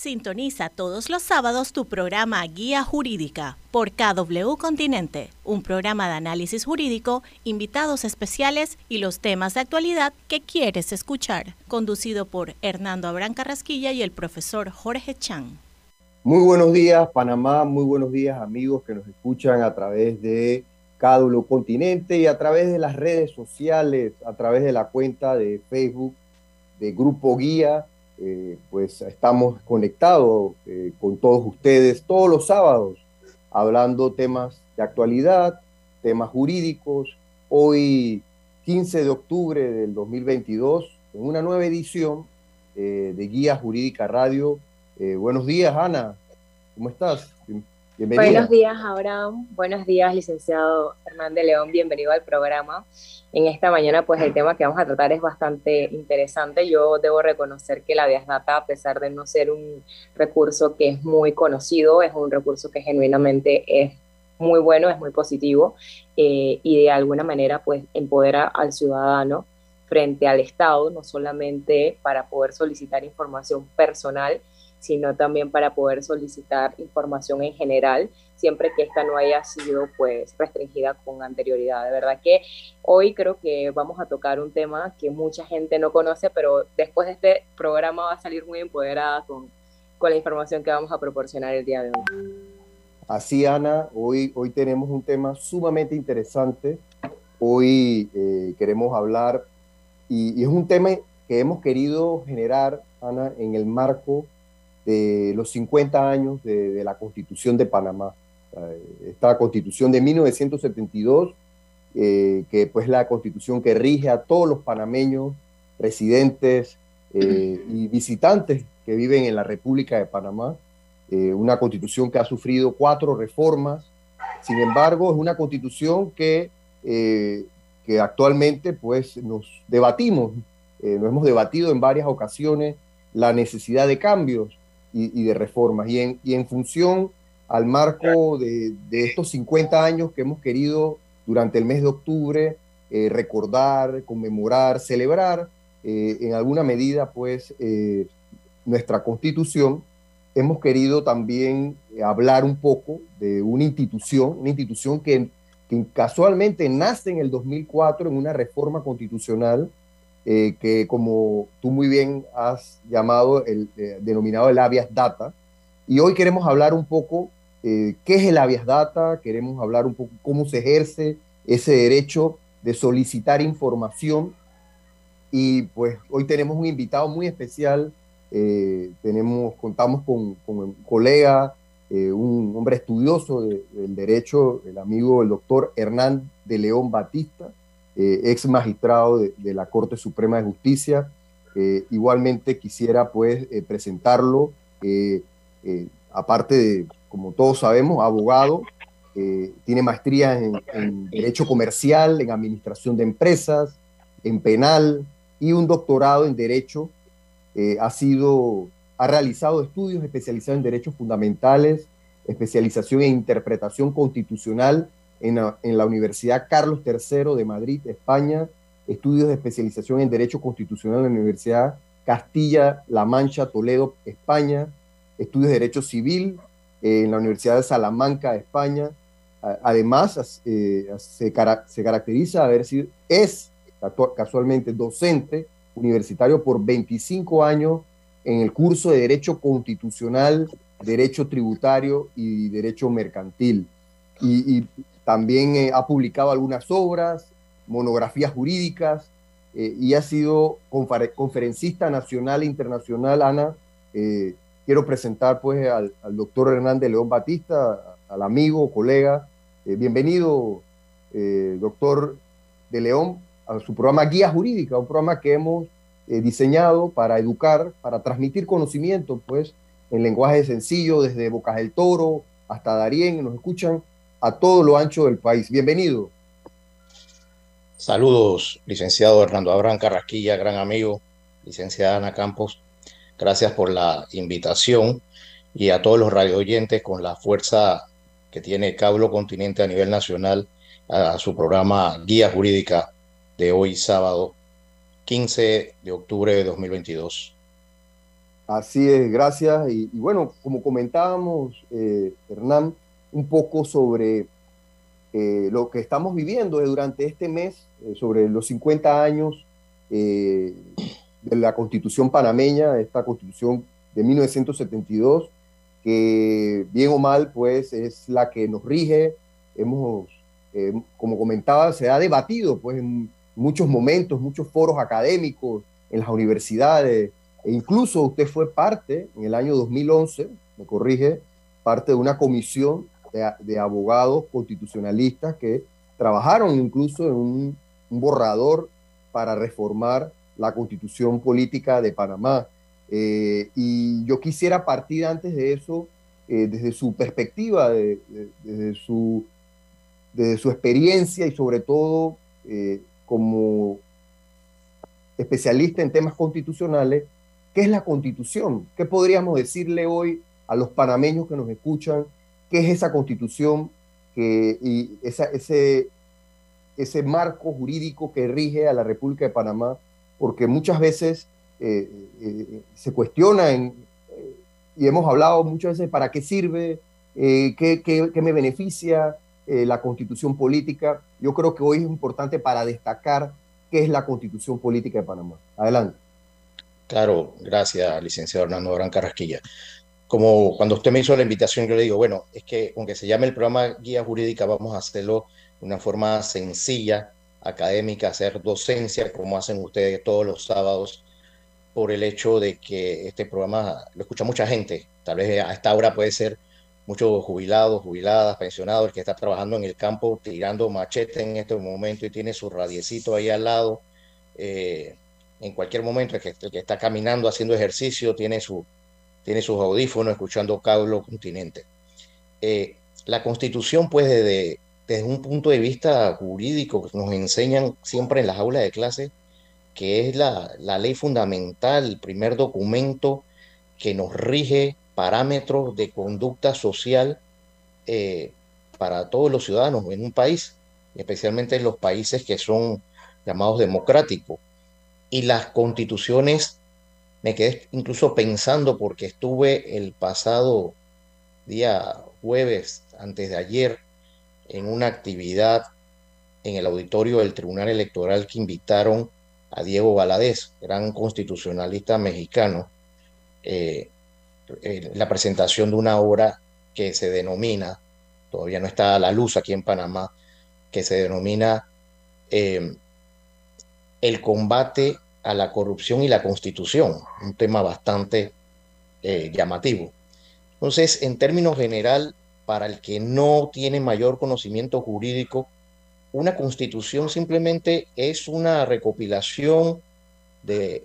Sintoniza todos los sábados tu programa Guía Jurídica por KW Continente, un programa de análisis jurídico, invitados especiales y los temas de actualidad que quieres escuchar, conducido por Hernando Abrán Carrasquilla y el profesor Jorge Chan. Muy buenos días, Panamá, muy buenos días, amigos que nos escuchan a través de KW Continente y a través de las redes sociales, a través de la cuenta de Facebook de Grupo Guía eh, pues estamos conectados eh, con todos ustedes todos los sábados, hablando temas de actualidad, temas jurídicos. Hoy, 15 de octubre del 2022, en una nueva edición eh, de Guía Jurídica Radio. buenos días, Ana. ¿Cómo estás? Buenos días, Abraham. Buenos días, licenciado Hernández León. Bienvenido al programa. En esta mañana, pues el tema que vamos a tratar es bastante interesante. Yo debo reconocer que la Data, a pesar de no ser un recurso que es muy conocido, es un recurso que genuinamente es muy bueno, es muy positivo eh, y de alguna manera, pues empodera al ciudadano frente al Estado, no solamente para poder solicitar información personal, sino también para poder solicitar información en general, siempre que esta no haya sido pues restringida con anterioridad. De verdad que hoy creo que vamos a tocar un tema que mucha gente no conoce, pero después de este programa va a salir muy empoderada con, con la información que vamos a proporcionar el día de hoy. Así, Ana, hoy, hoy tenemos un tema sumamente interesante. Hoy eh, queremos hablar, y, y es un tema que hemos querido generar, Ana, en el marco de los 50 años de, la Constitución de Panamá. Esta Constitución de 1972, eh, que pues la Constitución que rige a todos los panameños, residentes eh, y visitantes que viven en la República de Panamá. Eh, una Constitución que ha sufrido cuatro reformas. Sin embargo, es una Constitución que, que actualmente pues nos debatimos, nos hemos debatido en varias ocasiones la necesidad de cambios y, de reformas. Y en, y en, función al marco de, de, estos 50 años que hemos querido durante el mes de octubre eh, recordar, conmemorar, celebrar, eh, en alguna medida, pues, eh, nuestra constitución, hemos querido también hablar un poco de una institución, una institución que, que casualmente nace en el 2004 en una reforma constitucional eh, que como tú muy bien has llamado, el eh, denominado el habeas data. Y hoy queremos hablar un poco eh, qué es el habeas data, queremos hablar un poco cómo se ejerce ese derecho de solicitar información. Y pues hoy tenemos un invitado muy especial, tenemos, contamos con, con un colega, un hombre estudioso del derecho, el amigo, el doctor Hernán de León Batista, eh, ex magistrado de, la Corte Suprema de Justicia. Eh, igualmente quisiera pues eh, presentarlo, aparte de, como todos sabemos, abogado, tiene maestría en, Derecho Comercial, en Administración de Empresas, en Penal y un doctorado en Derecho. ha sido, ha realizado estudios especializados en Derechos Fundamentales, especialización en Interpretación Constitucional en la, Universidad Carlos III de Madrid, España, estudios de especialización en Derecho Constitucional en la Universidad Castilla-La Mancha, Toledo, España, estudios de Derecho Civil eh, en la Universidad de Salamanca, España. Además, eh, se, se, caracteriza a ver si es casualmente docente universitario por 25 años en el curso de Derecho Constitucional, Derecho Tributario y Derecho Mercantil. Y, y, también eh, ha publicado algunas obras, monografías jurídicas eh, y ha sido conferencista nacional e internacional, Ana. Eh, quiero presentar pues al, doctor Hernández León Batista, al amigo, colega. bienvenido, doctor de León, a su programa Guía Jurídica, un programa que hemos diseñado para educar, para transmitir conocimiento, pues, en lenguaje sencillo, desde Bocas del Toro hasta Darien, nos escuchan a todo lo ancho del país. Bienvenido. Saludos, licenciado Hernando Abraham Carrasquilla, gran amigo, licenciada Ana Campos. Gracias por la invitación y a todos los radio oyentes con la fuerza que tiene Cablo Continente a nivel nacional a, su programa Guía Jurídica de hoy sábado 15 de octubre de 2022. Así es, gracias. Y, bueno, como comentábamos, eh, Hernán, un poco sobre eh, lo que estamos viviendo durante este mes, eh, sobre los 50 años de la constitución panameña, esta constitución de 1972, que bien o mal, pues es la que nos rige. Hemos, como comentaba, se ha debatido pues en muchos momentos, muchos foros académicos, en las universidades, e incluso usted fue parte, en el año 2011, me corrige, parte de una comisión de, abogados constitucionalistas que trabajaron incluso en un, borrador para reformar la constitución política de Panamá. Eh, y yo quisiera partir antes de eso, eh, desde su perspectiva, desde, su, su experiencia y sobre todo eh, como especialista en temas constitucionales, ¿Qué es la constitución? ¿Qué podríamos decirle hoy a los panameños que nos escuchan? ¿Qué es esa constitución que, y ese, ese marco jurídico que rige a la República de Panamá? Porque muchas veces eh, eh, se cuestiona eh, y hemos hablado muchas veces para qué sirve, qué, qué, me beneficia la constitución política. Yo creo que hoy es importante para destacar qué es la constitución política de Panamá. Adelante. Claro, gracias, licenciado Hernando Gran Carrasquilla. Como cuando usted me hizo la invitación, yo le digo, bueno, es que aunque se llame el programa Guía Jurídica, vamos a hacerlo de una forma sencilla, académica, hacer docencia, como hacen ustedes todos los sábados, por el hecho de que este programa lo escucha mucha gente. Tal vez a esta hora puede ser muchos jubilados, jubiladas, pensionados, el que está trabajando en el campo tirando machete en este momento y tiene su radiecito ahí al lado. Eh, en cualquier momento, el que, que está caminando, haciendo ejercicio, tiene, su, tiene sus audífonos escuchando Cablo Continente. Eh, la constitución, pues, desde, desde un punto de vista jurídico, nos enseñan siempre en las aulas de clase que es la, la ley fundamental, el primer documento que nos rige parámetros de conducta social eh, para todos los ciudadanos en un país, especialmente en los países que son llamados democráticos y las constituciones, me quedé incluso pensando porque estuve el pasado día jueves, antes de ayer, en una actividad en el auditorio del Tribunal Electoral que invitaron a Diego Valadez, gran constitucionalista mexicano, eh, la presentación de una obra que se denomina, todavía no está a la luz aquí en Panamá, que se denomina eh, el combate a la corrupción y la constitución, un tema bastante eh, llamativo. Entonces, en términos general, para el que no tiene mayor conocimiento jurídico, una constitución simplemente es una recopilación de,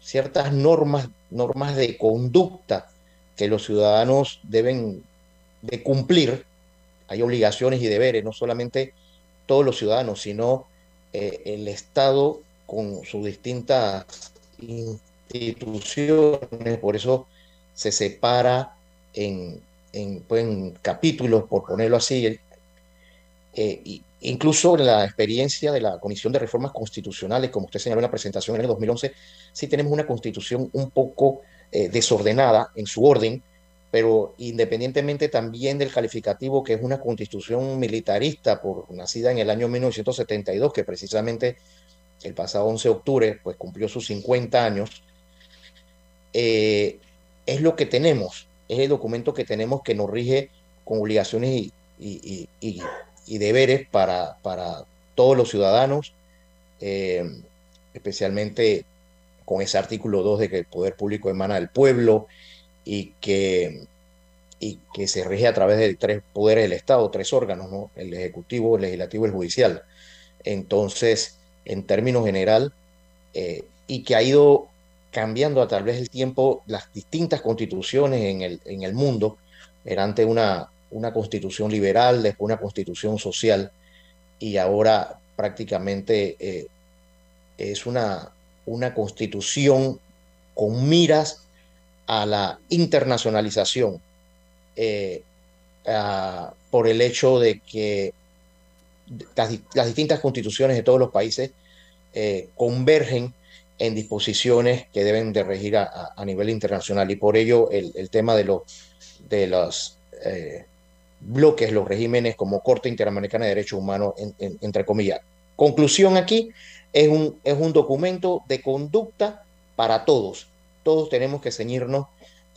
ciertas normas, normas de conducta que los ciudadanos deben de cumplir. Hay obligaciones y deberes, no solamente todos los ciudadanos, sino eh, el Estado con sus distintas instituciones, por eso se separa en, en, pues, capítulos, por ponerlo así. Eh, incluso en la experiencia de la Comisión de Reformas Constitucionales, como usted señaló en la presentación en el 2011, sí tenemos una constitución un poco eh, desordenada en su orden, pero independientemente también del calificativo que es una constitución militarista por, nacida en el año 1972, que precisamente el pasado 11 de octubre pues cumplió sus 50 años, eh, es lo que tenemos, es el documento que tenemos que nos rige con obligaciones y, deberes para, para, todos los ciudadanos, eh, especialmente con ese artículo 2 de que el poder público emana del pueblo y que, y que se rige a través de tres poderes del Estado, tres órganos, ¿no? el Ejecutivo, el Legislativo y el Judicial. Entonces, en términos general, eh, y que ha ido cambiando a través del tiempo las distintas constituciones en el, en el mundo. Era antes una, una constitución liberal, después una constitución social, y ahora prácticamente eh, es una, una constitución con miras a la internacionalización eh, por el hecho de que las, distintas constituciones de todos los países eh, convergen en disposiciones que deben de regir a, nivel internacional y por ello el, tema de, lo, de los eh, bloques, los regímenes como Corte Interamericana de Derechos Humanos, entre comillas. Conclusión aquí, es un, es un documento de conducta para todos. Todos tenemos que ceñirnos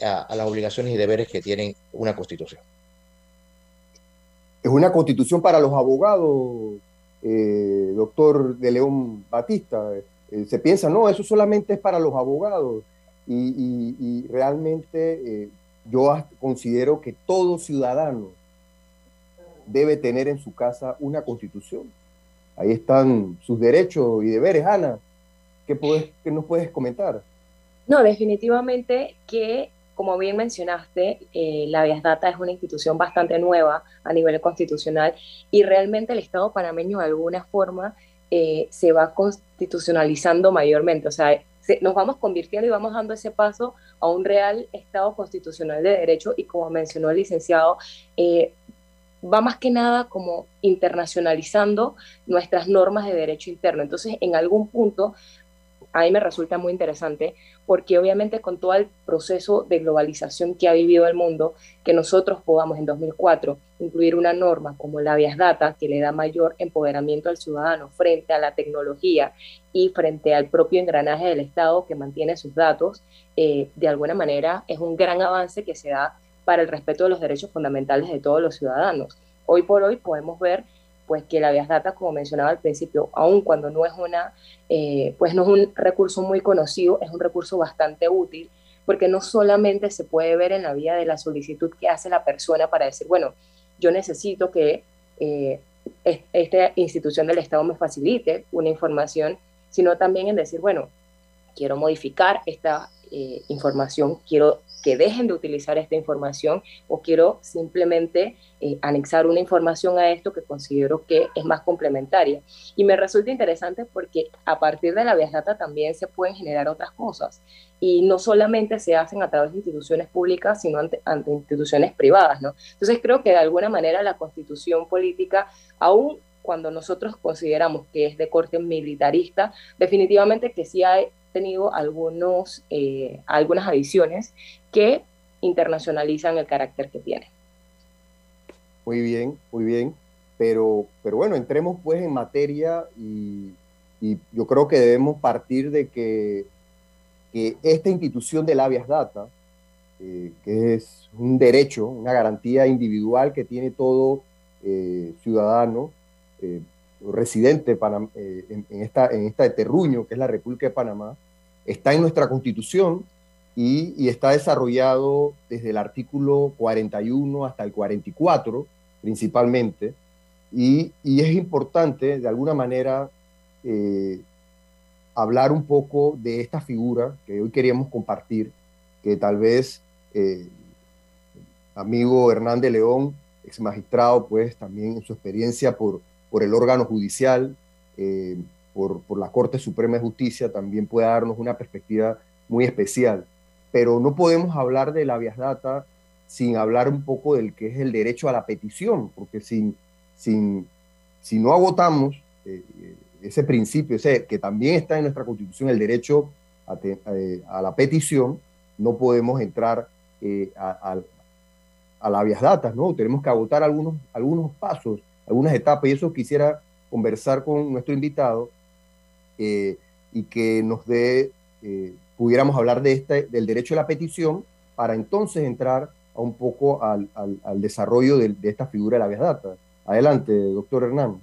a, las obligaciones y deberes que tienen una constitución. Es una constitución para los abogados, eh, doctor de León Batista. Eh, se piensa, no, eso solamente es para los abogados. Y, realmente eh, yo considero que todo ciudadano debe tener en su casa una constitución. Ahí están sus derechos y deberes, Ana. ¿Qué, puedes, qué nos puedes comentar? No, definitivamente que, como bien mencionaste, eh, la Vías Data es una institución bastante nueva a nivel constitucional y realmente el Estado panameño de alguna forma eh, se va constitucionalizando mayormente. O sea, nos vamos convirtiendo y vamos dando ese paso a un real Estado constitucional de derecho y como mencionó el licenciado, eh, va más que nada como internacionalizando nuestras normas de derecho interno. Entonces, en algún punto, a mí me resulta muy interesante porque obviamente con todo el proceso de globalización que ha vivido el mundo, que nosotros podamos en 2004 incluir una norma como la Vías Data, que le da mayor empoderamiento al ciudadano frente a la tecnología y frente al propio engranaje del Estado que mantiene sus datos, eh, de alguna manera es un gran avance que se da para el respeto de los derechos fundamentales de todos los ciudadanos. Hoy por hoy podemos ver pues que la Vías Data, como mencionaba al principio, aun cuando no es una, eh, pues no es un recurso muy conocido, es un recurso bastante útil, porque no solamente se puede ver en la vía de la solicitud que hace la persona para decir, bueno, yo necesito que eh, esta institución del Estado me facilite una información, sino también en decir, bueno, quiero modificar esta eh, información, quiero que dejen de utilizar esta información o quiero simplemente eh, anexar una información a esto que considero que es más complementaria. Y me resulta interesante porque a partir de la Vías Data también se pueden generar otras cosas y no solamente se hacen a través de instituciones públicas, sino ante, ante instituciones privadas, ¿no? Entonces creo que de alguna manera la constitución política, aún cuando nosotros consideramos que es de corte militarista, definitivamente que sí hay tenido algunos, eh, algunas adiciones que internacionalizan el carácter que tiene. Muy bien, muy bien. Pero, pero bueno, entremos pues en materia y, yo creo que debemos partir de que, esta institución del habeas data, eh, que es un derecho, una garantía individual que tiene todo eh, ciudadano, residente eh, en, esta, en esta terruño que es la República de Panamá, está en nuestra constitución y, está desarrollado desde el artículo 41 hasta el 44 principalmente. Y, es importante, de alguna manera, eh, hablar un poco de esta figura que hoy queríamos compartir, que tal vez eh, amigo Hernán de León, ex magistrado, pues también en su experiencia por, por el órgano judicial, eh, por, por, la Corte Suprema de Justicia, también puede darnos una perspectiva muy especial. Pero no podemos hablar de la Vías Data sin hablar un poco del que es el derecho a la petición, porque sin, sin, si no agotamos eh, ese principio, ese, que también está en nuestra Constitución, el derecho a, eh, a la petición, no podemos entrar a, a, la Vías Data, ¿no? Tenemos que agotar algunos, algunos pasos algunas etapas y eso quisiera conversar con nuestro invitado eh, y que nos dé, eh, pudiéramos hablar de este, del derecho a la petición para entonces entrar a un poco al, desarrollo de, esta figura de la vía data. Adelante, doctor Hernán.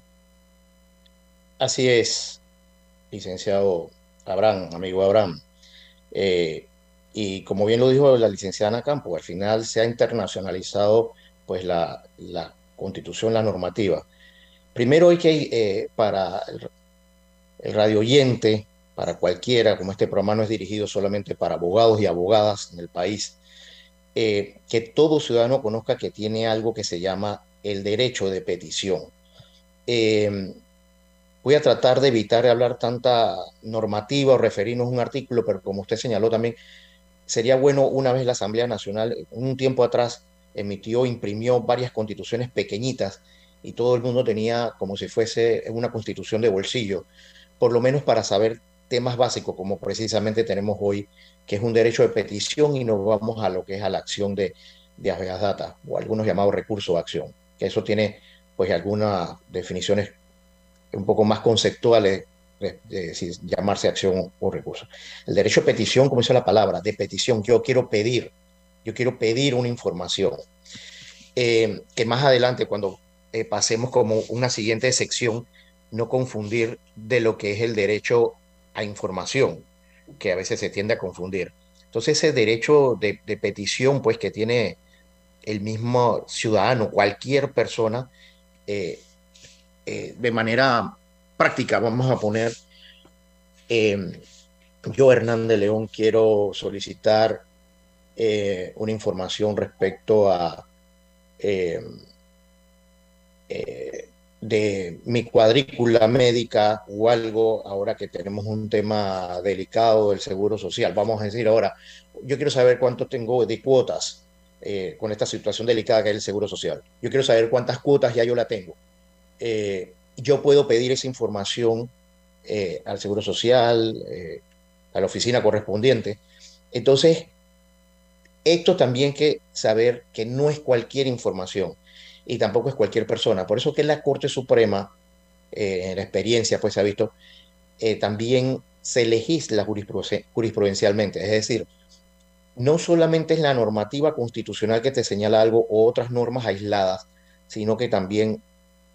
Así es, licenciado Abraham, amigo Abraham. Eh, y como bien lo dijo la licenciada Ana Campo, al final se ha internacionalizado pues la constitución, la normativa. Primero hay que, eh, para el, radio oyente, para cualquiera, como este programa no es dirigido solamente para abogados y abogadas en el país, eh, que todo ciudadano conozca que tiene algo que se llama el derecho de petición. Em, voy a tratar de evitar hablar tanta normativa o referirnos a un artículo, pero como usted señaló también, sería bueno una vez la Asamblea Nacional, un tiempo atrás, emitió, imprimió varias constituciones pequeñitas y todo el mundo tenía como si fuese una constitución de bolsillo, por lo menos para saber temas básicos como precisamente tenemos hoy, que es un derecho de petición y nos vamos a lo que es a la acción de, de habeas data o algunos llamados recursos de acción, que eso tiene pues algunas definiciones un poco más conceptuales de, decir, llamarse acción o recurso. El derecho de petición, como dice la palabra, de petición, yo quiero pedir, yo quiero pedir una información, eh, que más adelante cuando eh, pasemos como una siguiente sección, no confundir de lo que es el derecho a información, que a veces se tiende a confundir. Entonces ese derecho de, petición, pues que tiene el mismo ciudadano, cualquier persona, eh, eh, de manera práctica, vamos a poner, em, yo, Hernán de León, quiero solicitar eh, una información respecto a em, de mi cuadrícula médica o algo, ahora que tenemos un tema delicado del seguro social. Vamos a decir ahora, yo quiero saber cuánto tengo de cuotas eh, con esta situación delicada que es el seguro social. Yo quiero saber cuántas cuotas ya yo la tengo. Eh, yo puedo pedir esa información eh, al seguro social, a la oficina correspondiente. Entonces, esto también que saber que no es cualquier información y tampoco es cualquier persona. Por eso que la Corte Suprema, eh, en la experiencia, pues se ha visto, eh, también se legisla jurisprudencialmente. Es decir, no solamente es la normativa constitucional que te señala algo o otras normas aisladas, sino que también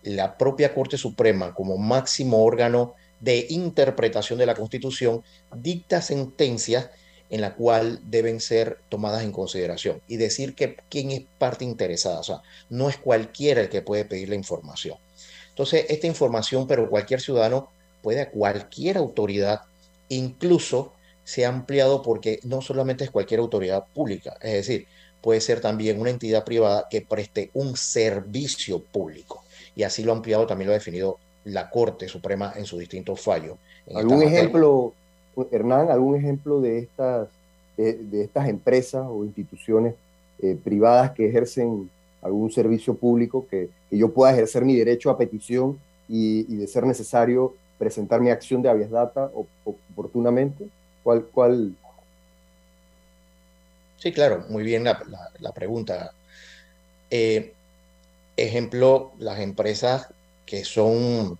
la propia Corte Suprema, como máximo órgano de interpretación de la Constitución, dicta sentencias en la cual deben ser tomadas en consideración y decir que quién es parte interesada, o sea, no es cualquiera el que puede pedir la información. Entonces, esta información, pero cualquier ciudadano puede a cualquier autoridad, incluso se ha ampliado porque no solamente es cualquier autoridad pública, es decir, puede ser también una entidad privada que preste un servicio público. Y así lo ha ampliado, también lo ha definido la Corte Suprema en sus distintos fallos. ¿Algún ejemplo, Hernán, algún ejemplo de estas, de, estas empresas o instituciones eh, privadas que ejercen algún servicio público, que, yo pueda ejercer mi derecho a petición y, de ser necesario presentar mi acción de habeas data oportunamente? ¿Cuál, cuál? Sí, claro, muy bien la, pregunta. Eh, ejemplo, las empresas que son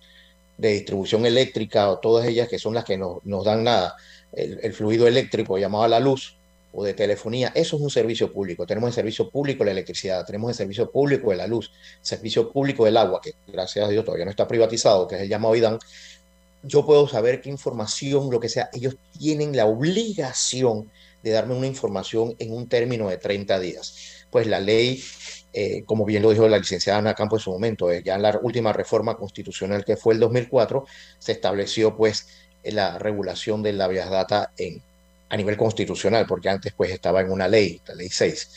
de distribución eléctrica o todas ellas que son las que nos, nos dan nada, el, fluido eléctrico llamado la luz o de telefonía, eso es un servicio público. Tenemos el servicio público de la electricidad, tenemos el servicio público de la luz, servicio público del agua, que gracias a Dios todavía no está privatizado, que es el llamado IDAN. Yo puedo saber qué información, lo que sea, ellos tienen la obligación de darme una información en un término de 30 días. Pues la ley eh, como bien lo dijo la licenciada Ana Campo en su momento, eh, ya en la última reforma constitucional que fue el 2004, se estableció pues la regulación de la vías data en, a nivel constitucional, porque antes pues estaba en una ley, la ley 6.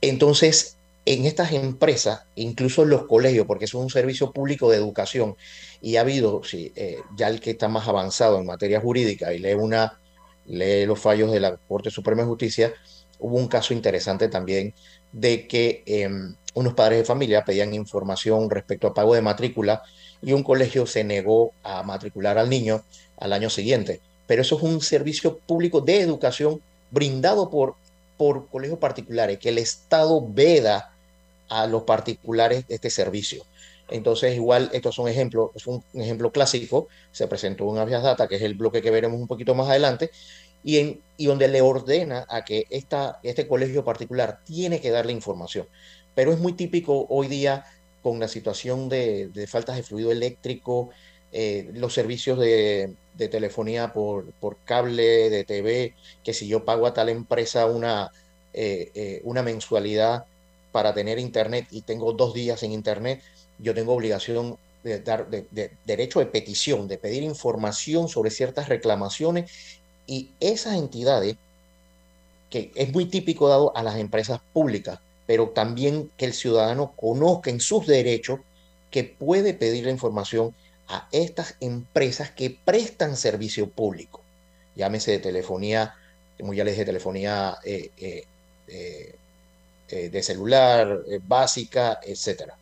Entonces, en estas empresas, incluso en los colegios, porque es un servicio público de educación, y ha habido, sí, eh, ya el que está más avanzado en materia jurídica y lee, una, lee los fallos de la Corte Suprema de Justicia, hubo un caso interesante también de que em, unos padres de familia pedían información respecto a pago de matrícula y un colegio se negó a matricular al niño al año siguiente. Pero eso es un servicio público de educación brindado por, por colegios particulares, que el Estado veda a los particulares este servicio. Entonces, igual, estos son ejemplos, es un, ejemplo clásico, se presentó un Avias Data, que es el bloque que veremos un poquito más adelante, y, en, y donde le ordena a que esta, este colegio particular tiene que darle información. Pero es muy típico hoy día con la situación de, de faltas de fluido eléctrico, eh, los servicios de, de telefonía por, por, cable, de TV, que si yo pago a tal empresa una, eh, eh, una mensualidad para tener internet y tengo dos días en internet, yo tengo obligación de dar de, de, derecho de petición, de pedir información sobre ciertas reclamaciones y esas entidades, que es muy típico dado a las empresas públicas, pero también que el ciudadano conozca en sus derechos que puede pedir la información a estas empresas que prestan servicio público. Llámese de telefonía, como ya les dije, telefonía eh, eh, eh, de celular, básica, etcétera.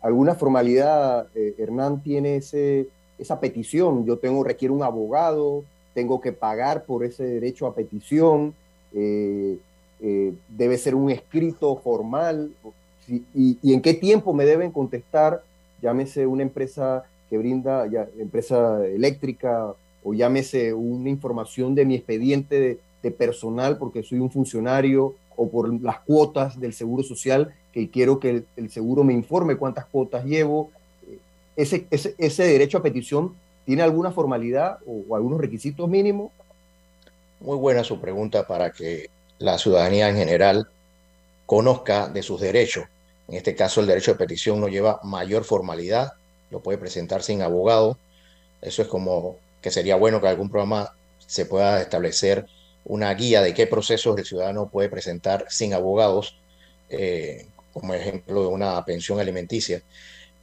¿Alguna formalidad, Hernán, tiene ese esa petición. Yo tengo, requiero un abogado, tengo que pagar por ese derecho a petición, eh, eh, debe ser un escrito formal, y, y, en qué tiempo me deben contestar, llámese una empresa que brinda, ya, empresa eléctrica, o llámese una información de mi expediente de, de personal porque soy un funcionario o por las cuotas del seguro social, que quiero que el, seguro me informe cuántas cuotas llevo. Ese, ese, derecho a petición tiene alguna formalidad o, o algunos requisitos mínimos? Muy buena su pregunta para que la ciudadanía en general conozca de sus derechos. En este caso, el derecho de petición no lleva mayor formalidad, lo puede presentar sin abogado. Eso es como que sería bueno que algún programa se pueda establecer una guía de qué procesos el ciudadano puede presentar sin abogados, eh, como ejemplo de una pensión alimenticia.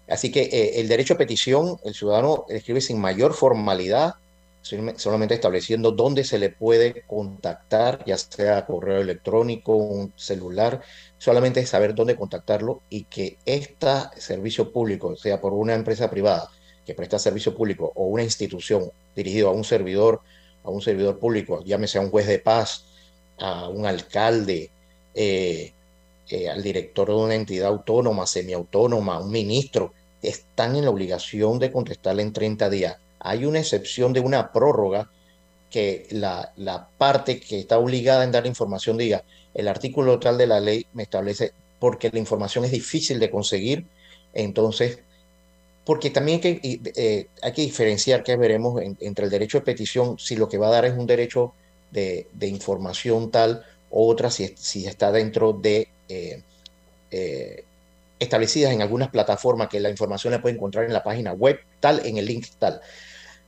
Así que eh, el derecho a petición, el ciudadano escribe sin mayor formalidad, solamente estableciendo dónde se le puede contactar, ya sea correo electrónico, un celular, solamente saber dónde contactarlo y que este servicio público, sea por una empresa privada que presta servicio público o una institución dirigido a un servidor a un servidor público, llámese a un juez de paz, a un alcalde, eh, eh, al director de una entidad autónoma, semiautónoma, un ministro, están en la obligación de contestarle en 30 días. Hay una excepción de una prórroga que la, la parte que está obligada en dar información diga, el artículo tal de la ley me establece porque la información es difícil de conseguir, entonces porque también hay que, eh, diferenciar, que veremos, entre el derecho de petición, si lo que va a dar es un derecho de, información tal, o otra si, si está dentro de eh, eh, establecidas en algunas plataformas que la información la puede encontrar en la página web tal, en el link tal.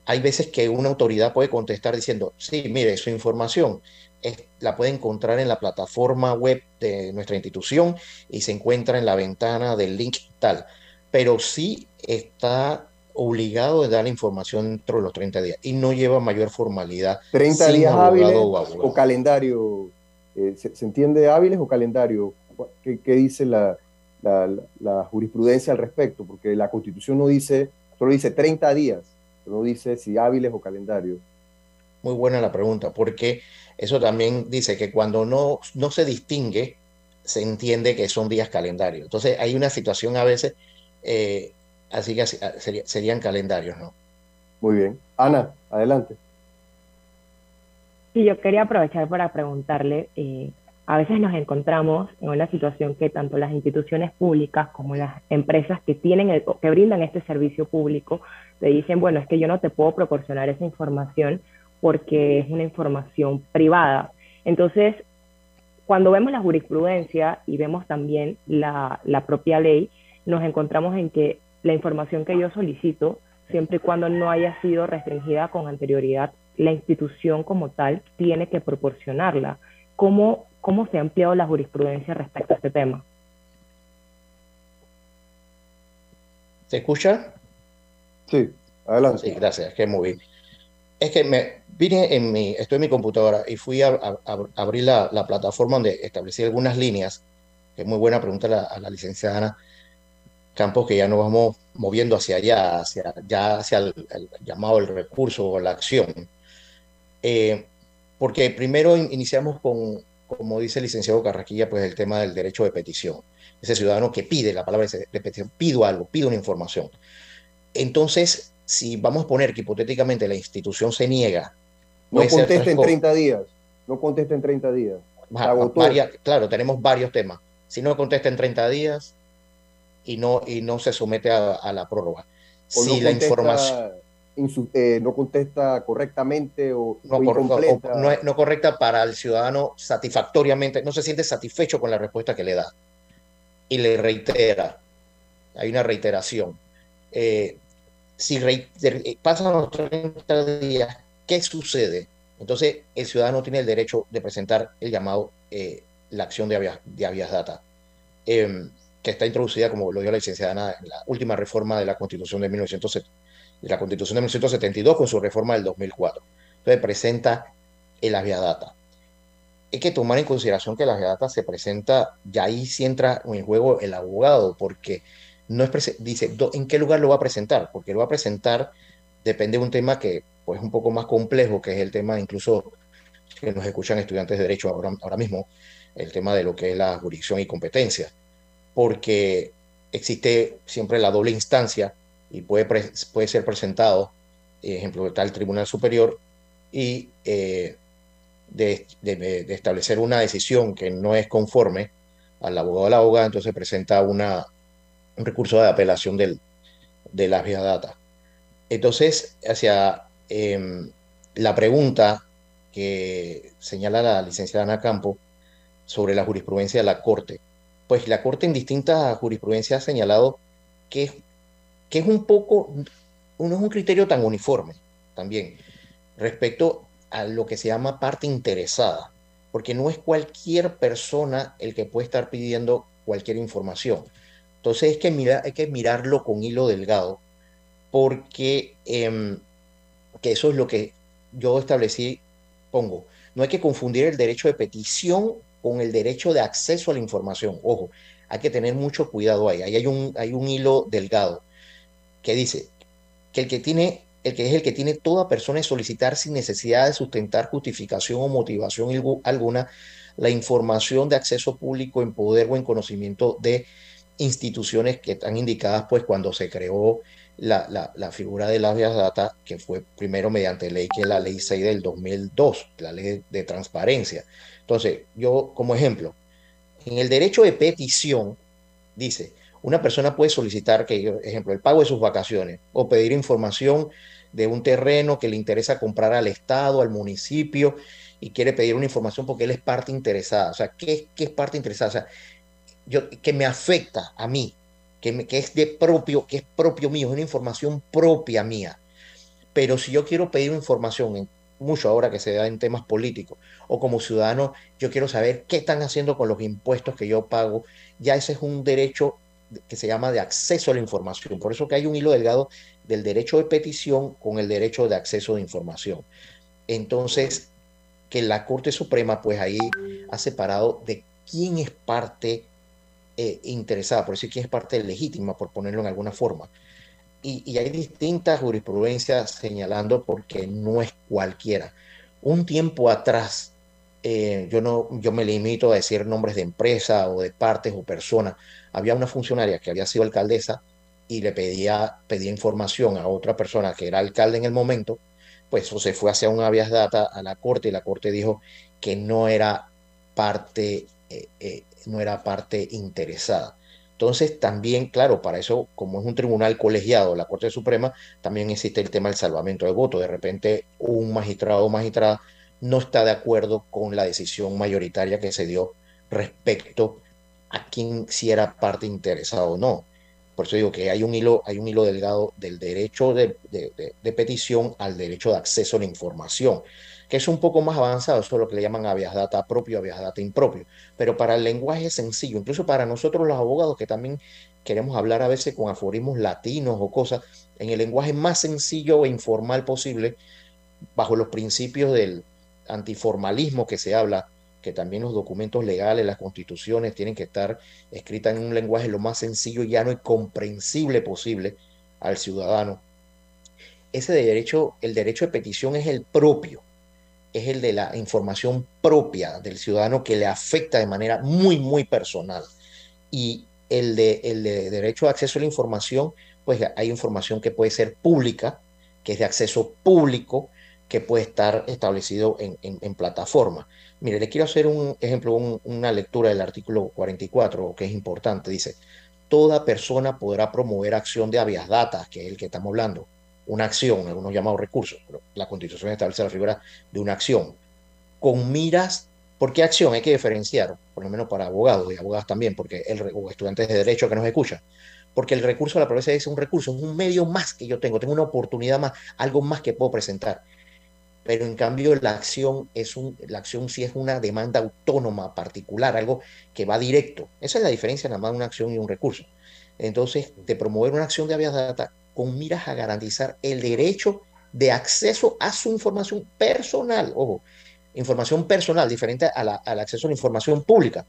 Hay veces que una autoridad puede contestar diciendo, sí, mire, su información la puede encontrar en la plataforma web de nuestra institución y se encuentra en la ventana del link tal pero sí está obligado a dar la información dentro de los 30 días y no lleva mayor formalidad. 30 días hábiles o, calendario. Eh, ¿se, entiende hábiles o calendario? ¿Qué, dice la, la, jurisprudencia al respecto? Porque la constitución no dice, solo dice 30 días, no dice si hábiles o calendario. Muy buena la pregunta, porque eso también dice que cuando no, no se distingue, se entiende que son días calendarios. Entonces hay una situación a veces eh, así que serían calendarios, ¿no? Muy bien. Ana, adelante. Sí, yo quería aprovechar para preguntarle, eh, a veces nos encontramos en una situación que tanto las instituciones públicas como las empresas que tienen que brindan este servicio público te dicen, bueno, es que yo no te puedo proporcionar esa información porque es una información privada. Entonces, cuando vemos la jurisprudencia y vemos también la, la propia ley, nos encontramos en que la información que yo solicito, siempre y cuando no haya sido restringida con anterioridad, la institución como tal tiene que proporcionarla. ¿Cómo, cómo se ha ampliado la jurisprudencia respecto a este tema? ¿Se escucha? Sí, adelante. Sí, gracias, que muy bien. Es que me vine en mi, estoy en mi computadora y fui a, abrir la, plataforma donde establecí algunas líneas, que es muy buena pregunta a la licenciada Ana, campos que ya nos vamos moviendo hacia allá, hacia, ya hacia el, llamado el recurso o la acción. Eh, porque primero iniciamos con, como dice el licenciado Carraquilla, pues el tema del derecho de petición. Ese ciudadano que pide la palabra de petición, pido algo, pido una información. Entonces, si vamos a poner que hipotéticamente la institución se niega. No conteste en 30 días. No conteste en 30 días. claro, tenemos varios temas. Si no contesta en 30 días, y no, y no se somete a, la prórroga. si la información eh, no contesta correctamente o no, no, correcta para el ciudadano satisfactoriamente, no se siente satisfecho con la respuesta que le da y le reitera, hay una reiteración. Eh, si eh, pasan los 30 días, ¿qué sucede? Entonces el ciudadano tiene el derecho de presentar el llamado, la acción de habeas, de data. Em, que está introducida, como lo dio la licenciada Ana, en la última reforma de la Constitución de, 1970, de la Constitución de 1972 con su reforma del 2004. Entonces presenta el data. Hay que tomar en consideración que el data se presenta, ya ahí sí entra en juego el abogado, porque no es dice, ¿en qué lugar lo va a presentar? Porque lo va a presentar depende de un tema que pues, es un poco más complejo, que es el tema incluso que nos escuchan estudiantes de Derecho ahora, ahora mismo, el tema de lo que es la jurisdicción y competencia, porque existe siempre la doble instancia y puede, puede ser presentado, ejemplo, está el Tribunal Superior y eh, de, establecer una decisión que no es conforme al abogado o la abogada, entonces presenta una, un recurso de apelación del, de la vía data. Entonces, hacia em, la pregunta que señala la licenciada Ana Campo sobre la jurisprudencia de la Corte, pues la Corte en distintas jurisprudencias ha señalado que, que es un poco, no es un criterio tan uniforme también respecto a lo que se llama parte interesada, porque no es cualquier persona el que puede estar pidiendo cualquier información. Entonces que hay que mirarlo con hilo delgado porque em, que eso es lo que yo establecí, pongo, no hay que confundir el derecho de petición con el derecho de acceso a la información. Ojo, hay que tener mucho cuidado ahí. Ahí hay un, hay un hilo delgado que dice que el que tiene el que es el que tiene toda persona es solicitar sin necesidad de sustentar justificación o motivación alguna la información de acceso público en poder o en conocimiento de instituciones que están indicadas pues cuando se creó la, la, figura de las data, que fue primero mediante ley, que es la ley 6 del 2002, la ley de transparencia. Entonces, yo como ejemplo, en el derecho de petición, dice, una persona puede solicitar, que, ejemplo, el pago de sus vacaciones o pedir información de un terreno que le interesa comprar al Estado, al municipio, y quiere pedir una información porque él es parte interesada. O sea, ¿qué, qué es parte interesada? O sea, yo, que me afecta a mí, que, es de propio, que es propio mío, es una información propia mía. Pero si yo quiero pedir información, mucho ahora que se da en temas políticos, o como ciudadano, yo quiero saber qué están haciendo con los impuestos que yo pago, ya ese es un derecho que se llama de acceso a la información. Por eso que hay un hilo delgado del derecho de petición con el derecho de acceso de información. Entonces, que la Corte Suprema, pues ahí ha separado de quién es parte eh, interesada, por decir quién es parte legítima, por ponerlo en alguna forma. Y, hay distintas jurisprudencias señalando porque no es cualquiera. Un tiempo atrás, eh, yo, no, yo me limito a decir nombres de empresa o de partes o personas. Había una funcionaria que había sido alcaldesa y le pedía, pedía información a otra persona que era alcalde en el momento, pues se fue hacia un habeas data a la corte y la corte dijo que no era parte eh, no era parte interesada. Entonces, también, claro, para eso, como es un tribunal colegiado, la Corte Suprema, también existe el tema del salvamento de voto. De repente, un magistrado o magistrada no está de acuerdo con la decisión mayoritaria que se dio respecto a quién si era parte interesada o no. Por eso digo que hay un hilo, hay un hilo delgado del derecho de, petición al derecho de acceso a la información que es un poco más avanzado, eso es lo que le llaman habeas data propio, habeas data impropio. Pero para el lenguaje sencillo, incluso para nosotros los abogados que también queremos hablar a veces con aforismos latinos o cosas, en el lenguaje más sencillo e informal posible, bajo los principios del antiformalismo que se habla, que también los documentos legales, las constituciones tienen que estar escritas en un lenguaje lo más sencillo, llano y comprensible posible al ciudadano. Ese derecho, el derecho de petición es el propio, es el de la información propia del ciudadano que le afecta de manera muy, muy personal. Y el de, el de derecho de acceso a la información, pues hay información que puede ser pública, que es de acceso público, que puede estar establecido en, en, plataforma. Mire, le quiero hacer un ejemplo, una lectura del artículo 44, que es importante. Dice, toda persona podrá promover acción de habeas data, que es el que estamos hablando, una acción, algunos llamados recursos, pero la Constitución establece la figura de una acción, con miras, ¿por qué acción? Hay que diferenciar, por lo menos para abogados y abogadas también, porque el, o estudiantes de derecho que nos escuchan, porque el recurso de la provincia es un recurso, es un medio más que yo tengo, tengo una oportunidad más, algo más que puedo presentar. Pero en cambio la acción es un, la acción sí es una demanda autónoma particular, algo que va directo. Esa es la diferencia nada más de una acción y un recurso. Entonces, de promover una acción de habeas data con miras a garantizar el derecho de acceso a su información personal. Ojo, información personal, diferente al acceso a la información pública,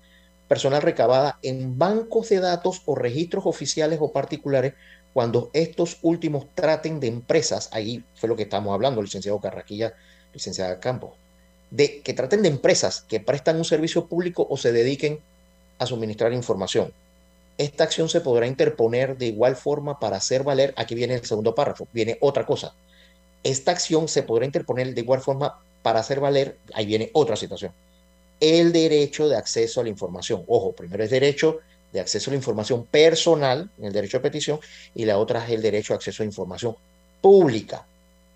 personal recabada en bancos de datos o registros oficiales o particulares cuando estos últimos traten de empresas, ahí fue lo que estamos hablando, licenciado Carraquilla, licenciada Campos, de que traten de empresas que prestan un servicio público o se dediquen a suministrar información. Esta acción se podrá interponer de igual forma para hacer valer, aquí viene el segundo párrafo, viene otra cosa. Esta acción se podrá interponer de igual forma para hacer valer, ahí viene otra situación, el derecho de acceso a la información. Ojo, primero es derecho de acceso a la información personal, en el derecho de petición, y la otra es el derecho a acceso a información pública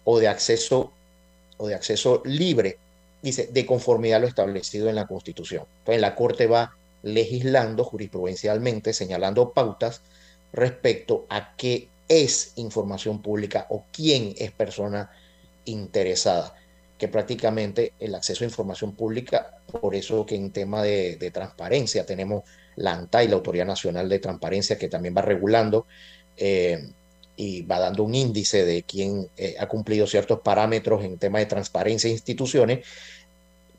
o de acceso o de acceso libre, dice, de conformidad a lo establecido en la Constitución. Entonces, la Corte va legislando jurisprudencialmente, señalando pautas respecto a qué es información pública o quién es persona interesada, que prácticamente el acceso a información pública, por eso que en tema de, transparencia tenemos la ANTAI, la Autoridad Nacional de Transparencia, que también va regulando eh, y va dando un índice de quién eh, ha cumplido ciertos parámetros en tema de transparencia e instituciones,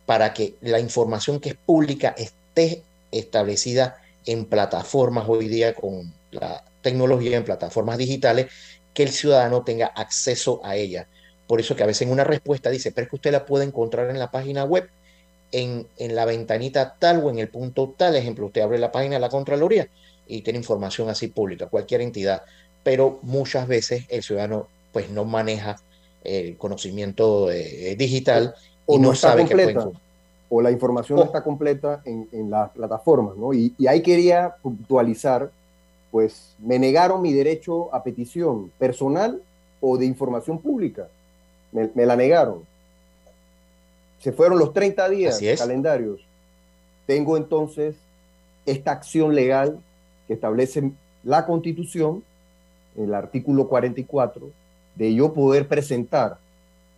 para que la información que es pública esté establecida en plataformas hoy día con la tecnología, en plataformas digitales, que el ciudadano tenga acceso a ella. Por eso que a veces en una respuesta dice, pero es que usted la puede encontrar en la página web, en, en la ventanita tal o en el punto tal. Ejemplo, usted abre la página de la Contraloría y tiene información así pública, cualquier entidad. Pero muchas veces el ciudadano pues no maneja el conocimiento eh, digital y no, sabe que puede o la información no está completa en, en las plataformas, ¿no? Y, ahí quería puntualizar, pues me negaron mi derecho a petición personal o de información pública. Me, la negaron. Se fueron los 30 días calendarios. Tengo entonces esta acción legal que establece la Constitución, el artículo 44, de yo poder presentar,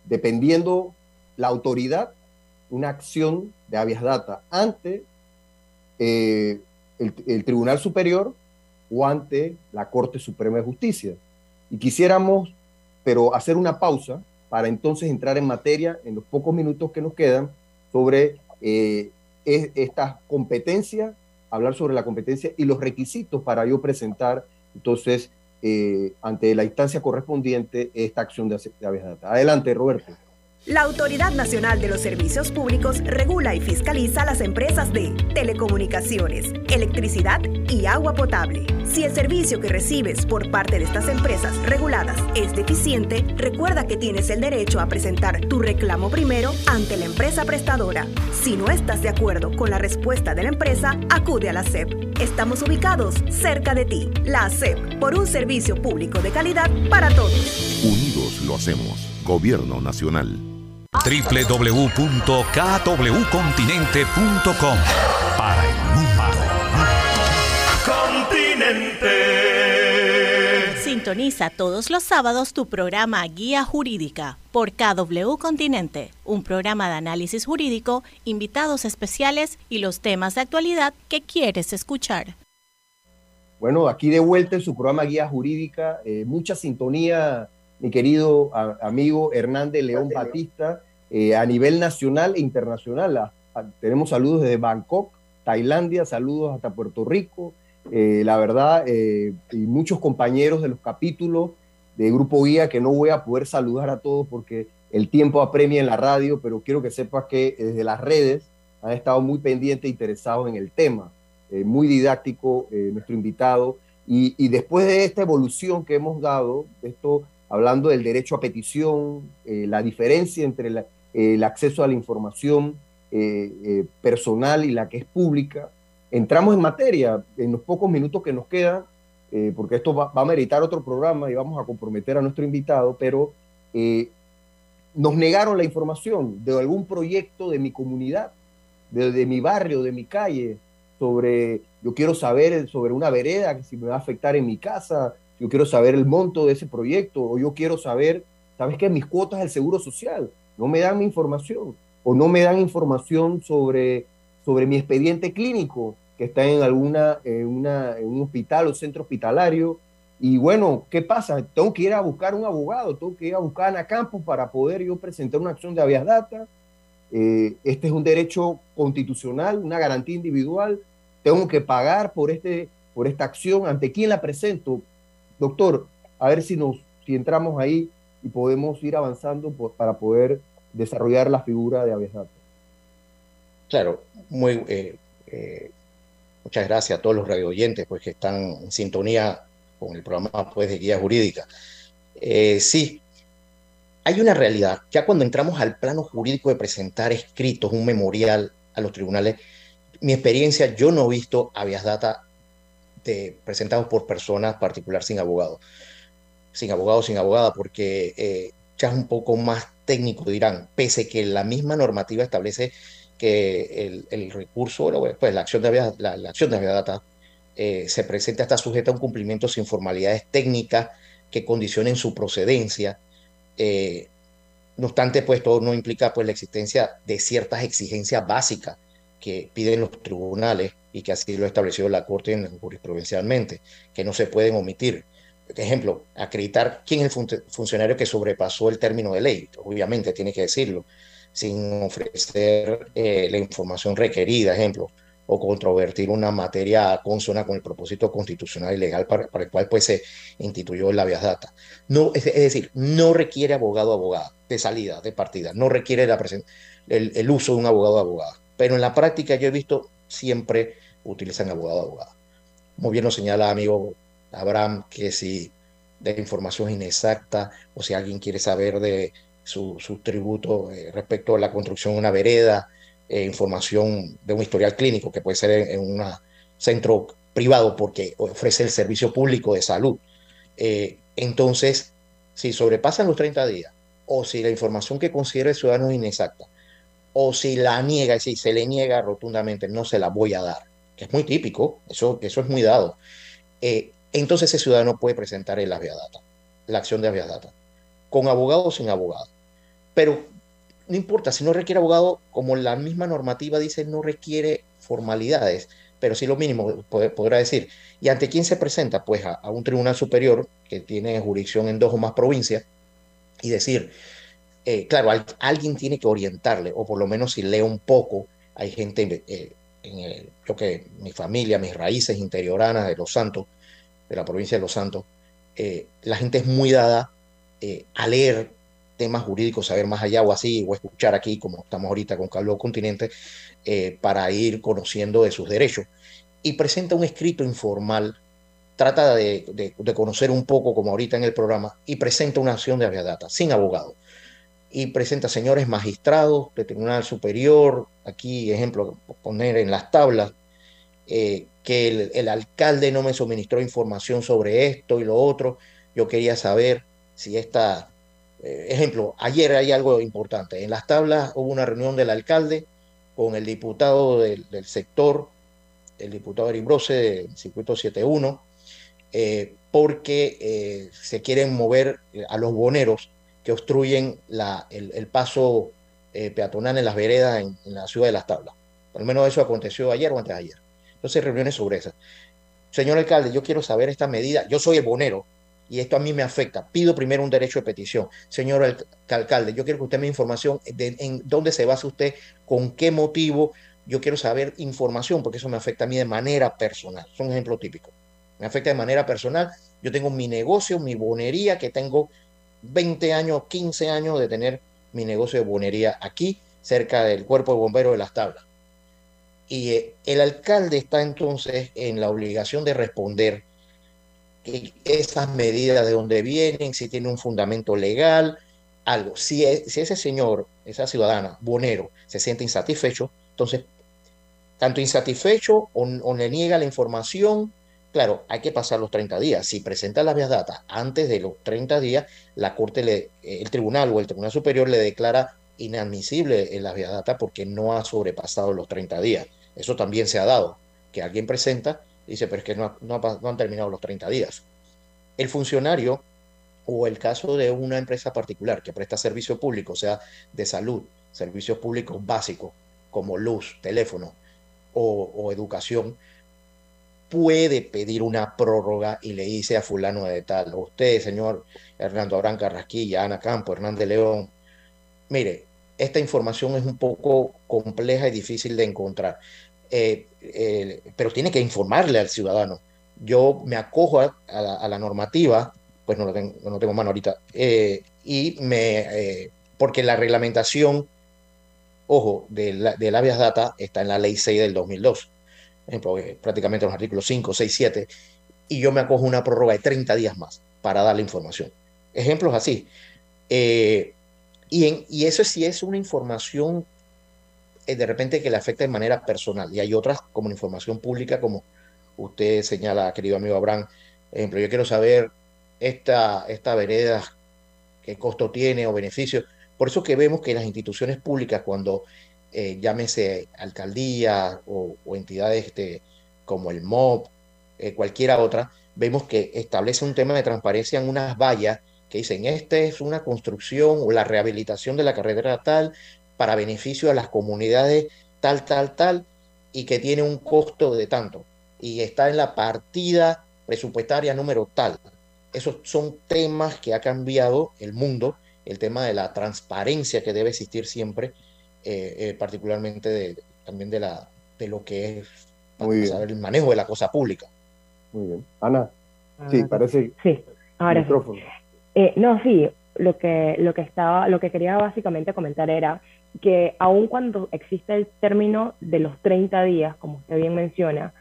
dependiendo la autoridad, una acción de habeas data ante eh, el, Tribunal Superior o ante la Corte Suprema de Justicia. Y quisiéramos, pero hacer una pausa para entonces entrar en materia en los pocos minutos que nos quedan sobre eh, esta competencia, hablar sobre la competencia y los requisitos para yo presentar entonces eh, ante la instancia correspondiente esta acción de, de. Adelante, Roberto. La Autoridad Nacional de los Servicios Públicos regula y fiscaliza las empresas de telecomunicaciones, electricidad y agua potable. Si el servicio que recibes por parte de estas empresas reguladas es deficiente, recuerda que tienes el derecho a presentar tu reclamo primero ante la empresa prestadora. Si no estás de acuerdo con la respuesta de la empresa, acude a la SEP. Estamos ubicados cerca de ti. La SEP, por un servicio público de calidad para todos. Unidos lo hacemos. Gobierno Nacional www.kwcontinente.com para el mundo. Continente. Sintoniza todos los sábados tu programa Guía Jurídica por KW Continente, un programa de análisis jurídico, invitados especiales y los temas de actualidad que quieres escuchar. Bueno, aquí de vuelta en su programa Guía Jurídica, eh, mucha sintonía mi querido amigo Hernández León Batista, eh, a nivel nacional e internacional. tenemos saludos desde Bangkok, Tailandia, saludos hasta Puerto Rico. Eh, la verdad, eh, y muchos compañeros de los capítulos de Grupo Guía que no voy a poder saludar a todos porque el tiempo apremia en la radio, pero quiero que sepas que desde las redes han estado muy pendientes e interesados en el tema. muy didáctico nuestro invitado. Y, y, después de esta evolución que hemos dado, esto hablando del derecho a petición, eh, la diferencia entre eh, el acceso a la información eh, personal y la que es pública. Entramos en materia en los pocos minutos que nos quedan, porque esto va, a meritar otro programa y vamos a comprometer a nuestro invitado, pero nos negaron la información de algún proyecto de mi comunidad, de, de mi barrio, de mi calle, sobre, yo quiero saber sobre una vereda que si me va a afectar en mi casa, yo quiero saber el monto de ese proyecto, o yo quiero saber, ¿sabes qué? Mis cuotas del Seguro Social, no me dan mi información, o no me dan información sobre, sobre mi expediente clínico, que está en alguna, en, una, en un hospital o centro hospitalario, y bueno, ¿qué pasa? Tengo que ir a buscar un abogado, tengo que ir a buscar a Campos para poder yo presentar una acción de habeas data. Eh, este es un derecho constitucional, una garantía individual. Tengo que pagar por, este, por esta acción. ¿Ante quién la presento? Doctor, a ver si, nos, si entramos ahí y podemos ir avanzando para poder desarrollar la figura de Avias Claro, muy, eh, eh, muchas gracias a todos los radio oyentes pues, que están en sintonía con el programa pues, de guía jurídica. Eh, sí, hay una realidad. Ya cuando entramos al plano jurídico de presentar escritos, un memorial a los tribunales, mi experiencia, yo no he visto habeas data presentados por personas particular sin abogado. Sin abogado, sin abogada, porque eh, ya es un poco más técnico, dirán, pese que la misma normativa establece que el, recurso, pues la acción de habeas, la, acción de data eh, se presenta, está sujeta a un cumplimiento sin formalidades técnicas que condicionen su procedencia. Eh, no obstante, pues todo no implica pues la existencia de ciertas exigencias básicas que piden los tribunales y que así lo ha establecido la Corte jurisprudencialmente, que no se pueden omitir. Ejemplo, acreditar quién es el funcionario que sobrepasó el término de ley, obviamente tiene que decirlo, sin ofrecer eh, la información requerida, ejemplo, o controvertir una materia consona con el propósito constitucional y legal para, el cual pues, se instituyó la vía data. No, es, decir, no requiere abogado o abogada de salida, de partida, no requiere la el, el, uso de un abogado abogada. Pero en la práctica yo he visto siempre utilizan abogado o abogada. Muy bien lo señala amigo Abraham que si de información inexacta o si alguien quiere saber de su, su tributo eh, respecto a la construcción de una vereda, eh, información de un historial clínico que puede ser en, un centro privado porque ofrece el servicio público de salud. Eh, entonces, si sobrepasan los 30 días o si la información que considera el ciudadano es inexacta o si la niega, si se le niega rotundamente, no se la voy a dar, que es muy típico, eso, eso es muy dado, eh, entonces ese ciudadano puede presentar el data, la acción de data, con abogado o sin abogado. Pero no importa, si no requiere abogado, como la misma normativa dice, no requiere formalidades, pero sí lo mínimo podrá decir. ¿Y ante quién se presenta? Pues a, un tribunal superior que tiene jurisdicción en dos o más provincias y decir, eh, claro, alguien tiene que orientarle, o por lo menos si lee un poco, hay gente, eh, en yo que mi familia, mis raíces interioranas de Los Santos, de la provincia de Los Santos, eh, la gente es muy dada a leer temas jurídicos, saber más allá o así, o escuchar aquí, como estamos ahorita con Carlos Continente, para ir conociendo de sus derechos. Y presenta un escrito informal, trata de, conocer un poco, como ahorita en el programa, y presenta una acción de aviadata, sin abogado. Y presenta señores magistrados de Tribunal Superior, aquí ejemplo, poner en las tablas, eh, que el, alcalde no me suministró información sobre esto y lo otro, yo quería saber si esta eh, ejemplo, ayer hay algo importante. En las tablas hubo una reunión del alcalde con el diputado del, sector, el diputado Eribrose del circuito 71, eh, porque eh, se quieren mover a los boneros que obstruyen la, el, paso peatonal en las veredas en, la ciudad de las tablas. Al menos eso aconteció ayer o antes de ayer. Entonces, reuniones sobre eso. Señor alcalde, yo quiero saber esta medida. Yo soy el bonero, y esto a mí me afecta. Pido primero un derecho de petición. Señor alcalde, yo quiero que usted me dé información de en dónde se basa usted, con qué motivo. Yo quiero saber información porque eso me afecta a mí de manera personal. Son un ejemplo típico. Me afecta de manera personal. Yo tengo mi negocio, mi bonería, que tengo 20 años, 15 años de tener mi negocio de bonería aquí, cerca del cuerpo de bomberos de las tablas. Y eh, el alcalde está entonces en la obligación de responder esas medidas de dónde vienen, si tiene un fundamento legal, algo. Si, e, si ese señor, esa ciudadana, bonero, se siente insatisfecho, entonces, tanto insatisfecho o, le niega la información, claro, hay que pasar los 30 días. Si presenta las vías data antes de los 30 días, la Corte, le, el Tribunal o el Tribunal Superior le declara inadmisible en las vías data porque no ha sobrepasado los 30 días. Eso también se ha dado, que alguien presenta Dice, pero es que no, no, han terminado los 30 días. El funcionario o el caso de una empresa particular que presta servicio público, sea, de salud, servicios públicos básicos como luz, teléfono o, educación, puede pedir una prórroga y le dice a fulano de tal, usted, señor Hernando Abrán Carrasquilla, Ana Campo, Hernández León, mire, esta información es un poco compleja y difícil de encontrar. Eh, eh, pero tiene que informarle al ciudadano. Yo me acojo a, la, normativa, pues no lo tengo, no tengo mano ahorita. Eh, y me, porque la reglamentación, ojo, del de habeas data está en la ley 6 del 2002, ejemplo, prácticamente los artículos 5, 6, 7, y yo me acojo una prórroga de 30 días más para dar la información. Ejemplos así. y, en, y eso sí es una información de repente que le afecta de manera personal, y hay otras como información pública, como usted señala, querido amigo Abraham, ejemplo, yo quiero saber esta, esta vereda, qué costo tiene o beneficio. Por eso que vemos que las instituciones públicas, cuando eh, llámese alcaldía o, entidades este, como el MOB, eh, cualquiera otra, vemos que establece un tema de transparencia en unas vallas que dicen, esta es una construcción o la rehabilitación de la carretera tal para beneficio de las comunidades tal, tal, tal, y que tiene un costo de tanto y está en la partida presupuestaria número tal. Esos son temas que ha cambiado el mundo, el tema de la transparencia que debe existir siempre, eh, eh, particularmente de, también de, la, de lo que es el manejo de la cosa pública. Muy bien. Ana, sí, parece. Sí, ahora eh, no, sí, lo que, lo que estaba, lo que quería básicamente comentar era que aun cuando existe el término de los 30 días, como usted bien menciona,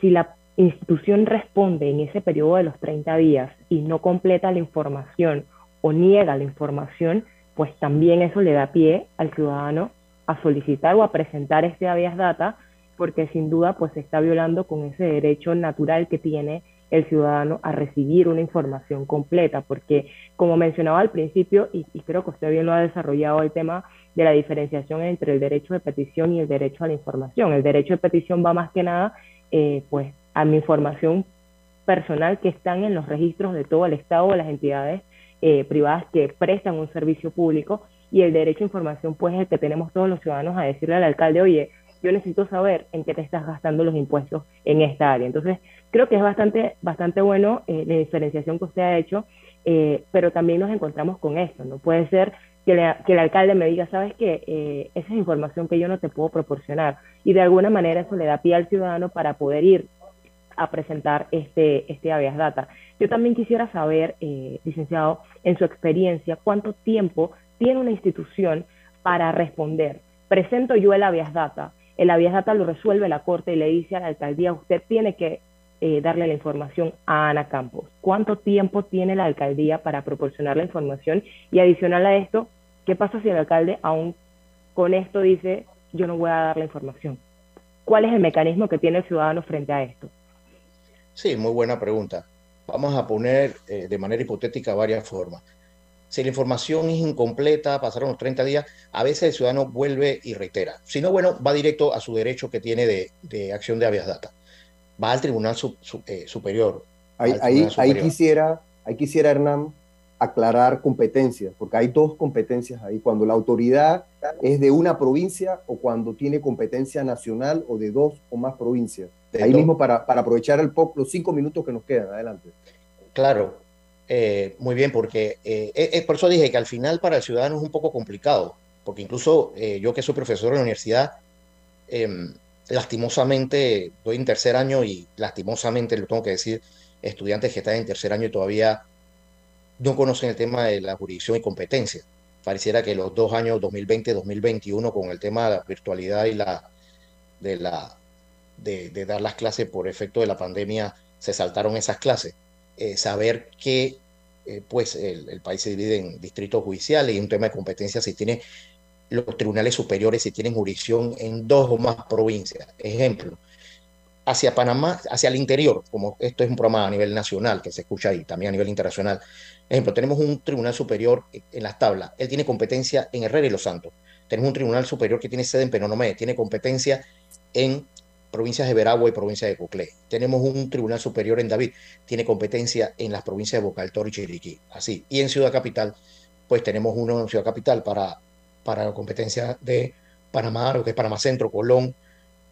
si la institución responde en ese periodo de los 30 días y no completa la información o niega la información, pues también eso le da pie al ciudadano a solicitar o a presentar este habeas data, porque sin duda pues se está violando con ese derecho natural que tiene el ciudadano a recibir una información completa, porque como mencionaba al principio, y, y, creo que usted bien lo ha desarrollado, el tema de la diferenciación entre el derecho de petición y el derecho a la información. El derecho de petición va más que nada eh, pues a mi información personal que están en los registros de todo el Estado o las entidades eh, privadas que prestan un servicio público y el derecho a información pues es el que tenemos todos los ciudadanos a decirle al alcalde, oye, yo necesito saber en qué te estás gastando los impuestos en esta área. Entonces, creo que es bastante, bastante bueno eh, la diferenciación que usted ha hecho, pero también nos encontramos con esto, ¿no? Puede ser que, que el alcalde me diga, sabes que eh, esa es información que yo no te puedo proporcionar. Y de alguna manera eso le da pie al ciudadano para poder ir a presentar este, este habeas data. Yo también quisiera saber, eh, licenciado, en su experiencia, cuánto tiempo tiene una institución para responder. Presento yo el habeas data, el habeas data lo resuelve la Corte y le dice a la alcaldía, usted tiene que eh, darle la información a Ana Campos. ¿Cuánto tiempo tiene la alcaldía para proporcionar la información? Y adicional a esto, ¿qué pasa si el alcalde aún con esto dice, yo no voy a dar la información? ¿Cuál es el mecanismo que tiene el ciudadano frente a esto? Sí, muy buena pregunta. Vamos a poner eh, de manera hipotética varias formas. Si la información es incompleta, pasaron los 30 días, a veces el ciudadano vuelve y reitera. Si no, bueno, va directo a su derecho que tiene de, de acción de habeas data va al Tribunal eh, Superior. Ahí, ahí, quisiera, ahí quisiera, Hernán, aclarar competencias, porque hay dos competencias ahí, cuando la autoridad es de una provincia o cuando tiene competencia nacional o de dos o más provincias. ahí mismo para, para aprovechar el los cinco minutos que nos quedan, adelante. Claro, eh, muy bien, porque eh, por eso dije que al final para el ciudadano es un poco complicado, porque incluso yo que soy profesor en la universidad, em, lastimosamente, doy en tercer año y lastimosamente, lo tengo que decir, estudiantes que están en tercer año y todavía no conocen el tema de la jurisdicción y competencia. Pareciera que los dos años 2020-2021 con el tema de la virtualidad y la de la de, dar las clases por efecto de la pandemia se saltaron esas clases. Eh, saber que eh, pues el, el, país se divide en distritos judiciales y un tema de competencia si tiene los tribunales superiores si tienen jurisdicción en dos o más provincias. Ejemplo, hacia Panamá, hacia el interior, como esto es un programa a nivel nacional que se escucha ahí, también a nivel internacional. Ejemplo, tenemos un tribunal superior en las tablas, él tiene competencia en Herrera y Los Santos. Tenemos un tribunal superior que tiene sede en Penonomé, tiene competencia en provincias de Veragua y provincia de Coclé. Tenemos un tribunal superior en David, tiene competencia en las provincias de Boca del Toro y Chiriquí. Así. Y en Ciudad Capital, pues tenemos uno en Ciudad Capital para para la competencia de Panamá, lo que es Panamá Centro, Colón,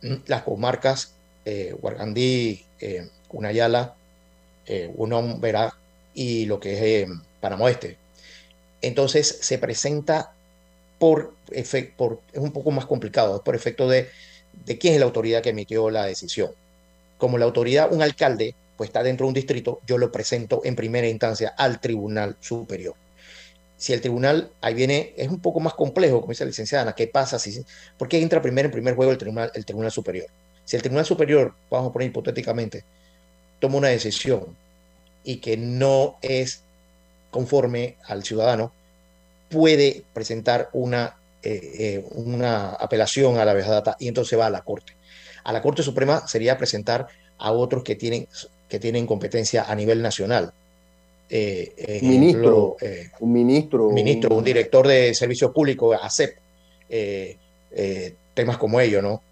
mm, las comarcas eh, Huargandí, eh, Cunayala, eh, Verá y lo que es eh, Panamá Oeste. Entonces se presenta por, por, es un poco más complicado, es por efecto de, de quién es la autoridad que emitió la decisión. Como la autoridad, un alcalde, pues está dentro de un distrito, yo lo presento en primera instancia al Tribunal Superior. Si el tribunal, ahí viene, es un poco más complejo, como dice la licenciada Ana, ¿qué pasa por qué entra primero en primer juego el tribunal, el tribunal Superior? Si el Tribunal Superior, vamos a poner hipotéticamente, toma una decisión y que no es conforme al ciudadano, puede presentar una, eh, eh, una apelación a la data y entonces va a la Corte. A la Corte Suprema sería presentar a otros que tienen, que tienen competencia a nivel nacional. Eh, ministro, un ministro. Un ministro, un director de servicios públicos, ASEP, temas como ello, ¿no?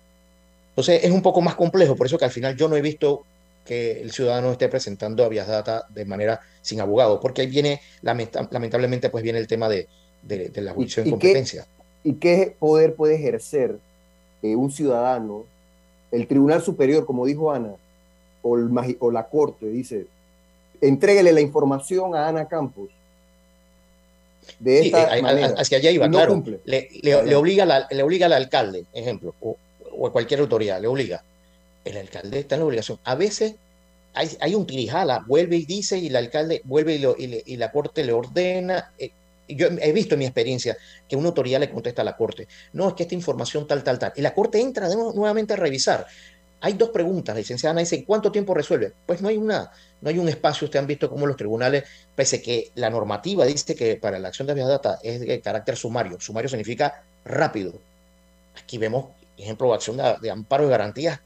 Entonces es un poco más complejo, por eso que al final yo no he visto que el ciudadano esté presentando a Vías Data de manera sin abogado, porque ahí viene, lamentablemente, pues viene el tema de, la juicio en competencia. ¿Y qué poder puede ejercer eh, un ciudadano? El Tribunal Superior, como dijo Ana, o, o la Corte, dice, entréguele la información a Ana Campos. De esta eh, manera. Hacia allá iba, claro. Le, obliga le obliga al alcalde, ejemplo, o, o a cualquier autoridad, le obliga. El alcalde está en la obligación. A veces hay, hay un tirijala, vuelve y dice, y el alcalde vuelve y, la corte le ordena. Eh, yo he visto en mi experiencia que una autoridad le contesta a la corte, no, es que esta información tal, tal, tal. Y la corte entra nuevamente a revisar. Hay dos preguntas, la licenciada Ana dice, ¿cuánto tiempo resuelve? Pues no hay, una, no hay un espacio, ustedes han visto cómo los tribunales, pese que la normativa dice que para la acción de data es de carácter sumario, sumario significa rápido. Aquí vemos ejemplo, acción de, amparo y garantías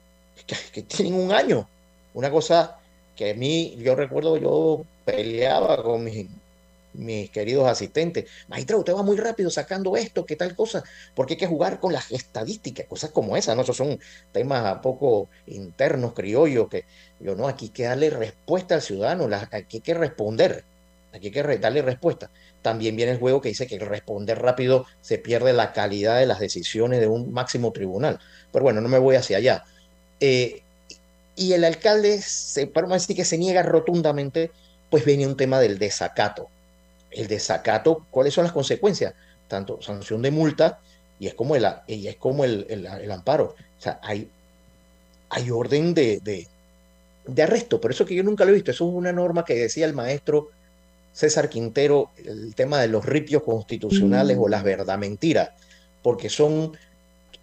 que, tienen un año. Una cosa que a mí, yo recuerdo, yo peleaba con mis, mis queridos asistentes. Maestra, usted va muy rápido sacando esto, ¿qué tal cosa? Porque hay que jugar con las estadísticas, cosas como esas, ¿no? Esos son temas poco internos, criollos, que yo no, aquí hay que darle respuesta al ciudadano, aquí hay que responder, aquí hay que darle respuesta también viene el juego que dice que el responder rápido se pierde la calidad de las decisiones de un máximo tribunal. Pero bueno, no me voy hacia allá. Eh, y el alcalde, se, para decir que se niega rotundamente, pues viene un tema del desacato. El desacato, ¿cuáles son las consecuencias? Tanto sanción de multa y es como el, y es como el, el, amparo. O sea, hay, hay orden de, de, de arresto. Por eso que yo nunca lo he visto. Eso es una norma que decía el maestro César Quintero el tema de los ripios constitucionales o las verdad mentiras, porque son...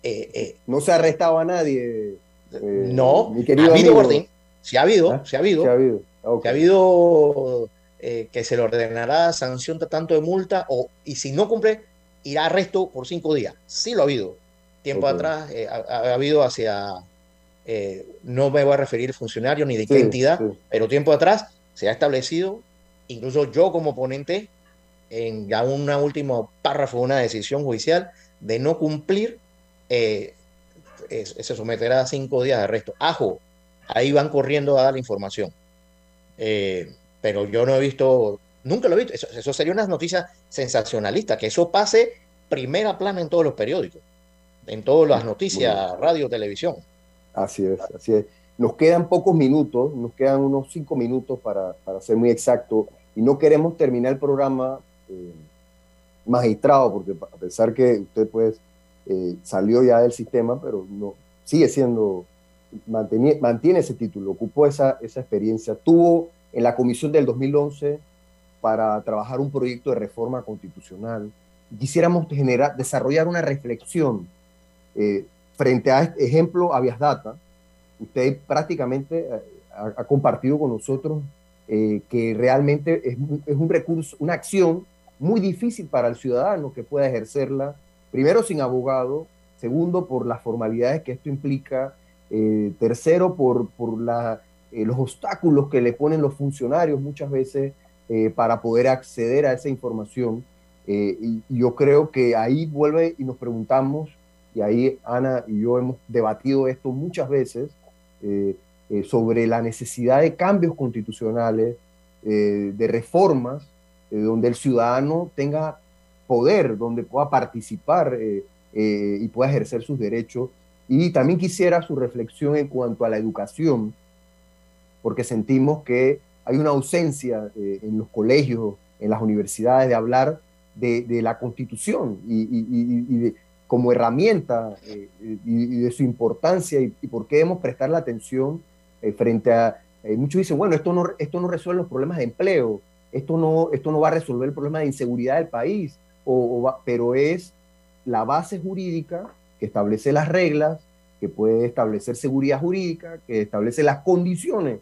Eh, eh, no se ha arrestado a nadie. Eh, no, ha habido orden, sí ha habido, ¿Ah? se ha habido, ha habido, ha habido que se le ordenará sanción de tanto de multa o, y si no cumple, irá a arresto por cinco días. Sí lo ha habido. Tiempo atrás ha, habido hacia, no me voy a referir funcionario ni de qué entidad, pero tiempo atrás se ha establecido incluso yo como ponente, en ya un último párrafo, una decisión judicial de no cumplir, eh, se someterá a cinco días de arresto. Ajo, ahí van corriendo a dar la información. Eh, pero yo no he visto, nunca lo he visto, eso, sería una noticia sensacionalista, que eso pase primera plana en todos los periódicos, en todas las noticias, radio, televisión. Así es, así es. Nos quedan pocos minutos, nos quedan unos cinco minutos para, para ser muy exacto y no queremos terminar el programa eh, magistrado, porque a pesar que usted pues eh, salió ya del sistema, pero no sigue siendo, mantiene, ese título, ocupó esa, esa experiencia, tuvo en la comisión del 2011 para trabajar un proyecto de reforma constitucional. Quisiéramos generar, desarrollar una reflexión eh, frente a este ejemplo Avias Data. Usted prácticamente ha compartido con nosotros eh, que realmente es, un recurso, una acción muy difícil para el ciudadano que pueda ejercerla, primero sin abogado, segundo por las formalidades que esto implica, eh, tercero por, por la, eh, los obstáculos que le ponen los funcionarios muchas veces para poder acceder a esa información. y, yo creo que ahí vuelve y nos preguntamos, y ahí Ana y yo hemos debatido esto muchas veces, eh, sobre la necesidad de cambios constitucionales, eh, de reformas, eh, donde el ciudadano tenga poder, donde pueda participar y pueda ejercer sus derechos. Y también quisiera su reflexión en cuanto a la educación, porque sentimos que hay una ausencia en los colegios, en las universidades, de hablar de, la constitución y, como herramienta y, de su importancia y, por qué debemos prestar la atención eh, frente a, eh, muchos dicen, bueno, esto no, esto no resuelve los problemas de empleo, esto no, esto no va a resolver el problema de inseguridad del país, o, pero es la base jurídica que establece las reglas, que puede establecer seguridad jurídica, que establece las condiciones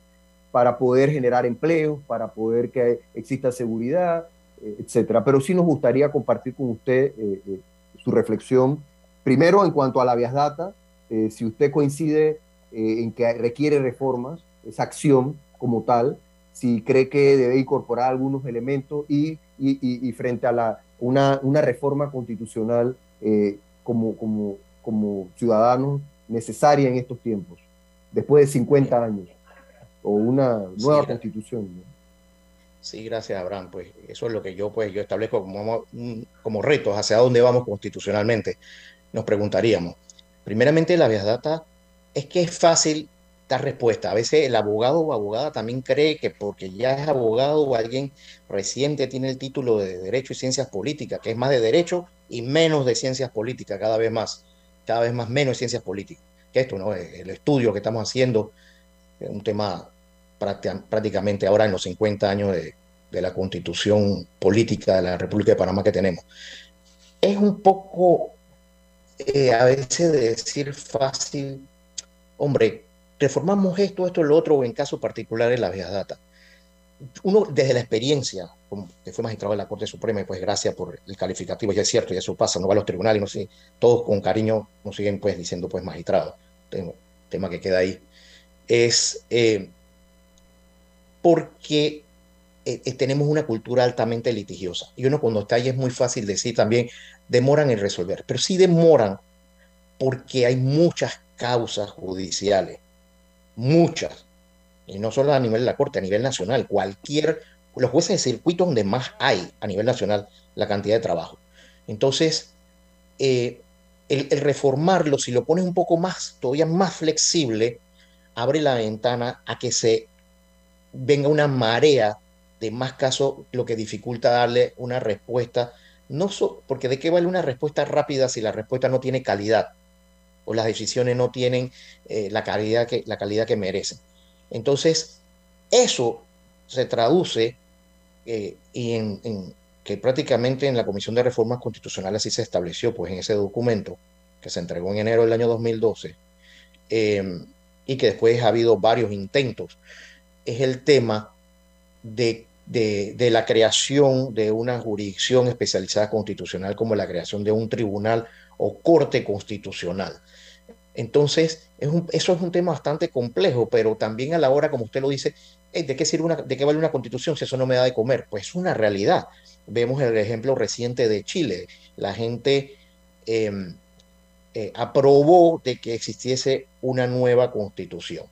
para poder generar empleos, para poder que exista seguridad, eh, etcétera. Pero sí nos gustaría compartir con usted eh, su reflexión, primero en cuanto a la Vías Data, si usted coincide en que requiere reformas, esa acción como tal, si cree que debe incorporar algunos elementos y, y, frente a la, una, una reforma constitucional como, como, como ciudadanos necesaria en estos tiempos, después de 50 años, o una nueva constitución. Sí, gracias, Abraham. Pues eso es lo que yo, pues, yo establezco como, como retos hacia dónde vamos constitucionalmente. Nos preguntaríamos. Primeramente, la vía data es que es fácil dar respuesta. A veces el abogado o abogada también cree que porque ya es abogado o alguien reciente tiene el título de Derecho y Ciencias Políticas, que es más de Derecho y menos de Ciencias Políticas, cada vez más cada vez más menos ciencias políticas. Que esto, ¿no? El estudio que estamos haciendo es un tema prácticamente ahora en los 50 años de, la constitución política de la República de Panamá que tenemos. Es un poco, eh, a veces de decir fácil, hombre, reformamos esto, esto, lo otro, o en caso particular en la vía data. Uno desde la experiencia, que fue magistrado de la Corte Suprema, y pues gracias por el calificativo, ya es cierto, ya eso pasa, no va a los tribunales, no sé, todos con cariño nos siguen pues diciendo pues magistrado, tengo, tema que queda ahí, es eh, porque eh, eh, tenemos una cultura altamente litigiosa, y uno cuando está ahí es muy fácil decir también, demoran en resolver, pero sí demoran porque hay muchas causas judiciales, muchas, y no solo a nivel de la Corte, a nivel nacional, cualquier, los jueces de circuito donde más hay a nivel nacional la cantidad de trabajo. Entonces, eh, el, reformarlo, si lo pones un poco más, todavía más flexible, abre la ventana a que se venga una marea de más casos, lo que dificulta darle una respuesta, no porque de qué vale una respuesta rápida si la respuesta no tiene calidad o las decisiones no tienen eh, la, calidad que, la calidad que merecen. Entonces, eso se traduce eh, y en, que prácticamente en la Comisión de Reformas Constitucionales así se estableció, pues en ese documento que se entregó en enero del año 2012 em, y que después ha habido varios intentos, es el tema de, de la creación de una jurisdicción especializada constitucional como la creación de un tribunal o corte constitucional. Entonces, eso es un tema bastante complejo, pero también a la hora, como usted lo dice, ¿de qué, sirve una, ¿de qué vale una constitución si eso no me da de comer? Pues es una realidad. Vemos el ejemplo reciente de Chile. La gente em, eh, aprobó de que existiese una nueva constitución.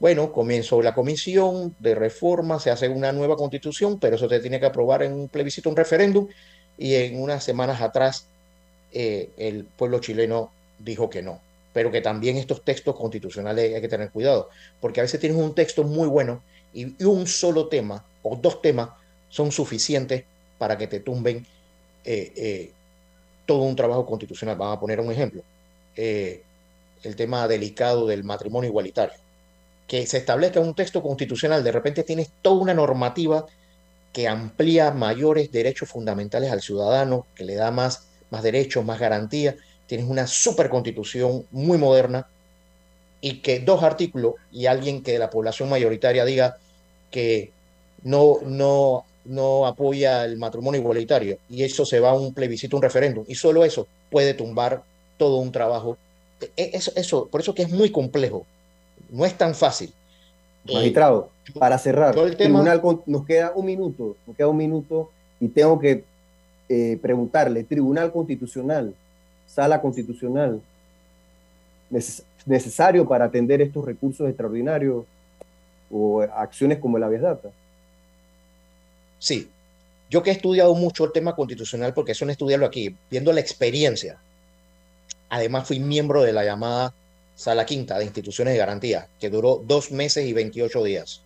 Bueno, comenzó la comisión de reforma, se hace una nueva constitución, pero eso se tiene que aprobar en un plebiscito, un referéndum, y en unas semanas atrás eh, el pueblo chileno dijo que no pero que también estos textos constitucionales hay que tener cuidado, porque a veces tienes un texto muy bueno y, un solo tema o dos temas son suficientes para que te tumben eh, eh, todo un trabajo constitucional. Vamos a poner un ejemplo, el tema delicado del matrimonio igualitario. Que se establezca un texto constitucional, de repente tienes toda una normativa que amplía mayores derechos fundamentales al ciudadano, que le da más, más derechos, más garantías, tienes una super constitución muy moderna y que dos artículos y alguien que de la población mayoritaria diga que no, no, no apoya el matrimonio igualitario y eso se va a un plebiscito, un referéndum y solo eso puede tumbar todo un trabajo. E, eso, eso, por eso que es muy complejo, no es tan fácil. Magistrado, para cerrar, el tribunal, nos queda un minuto, nos queda un minuto y tengo que eh, preguntarle, Tribunal Constitucional, Sala Constitucional, necesario para atender estos recursos extraordinarios o acciones como la data. Sí, yo que he estudiado mucho el tema constitucional, porque eso no estudiarlo aquí, viendo la experiencia, además fui miembro de la llamada Sala Quinta de Instituciones de Garantía, que duró dos meses y 28 días,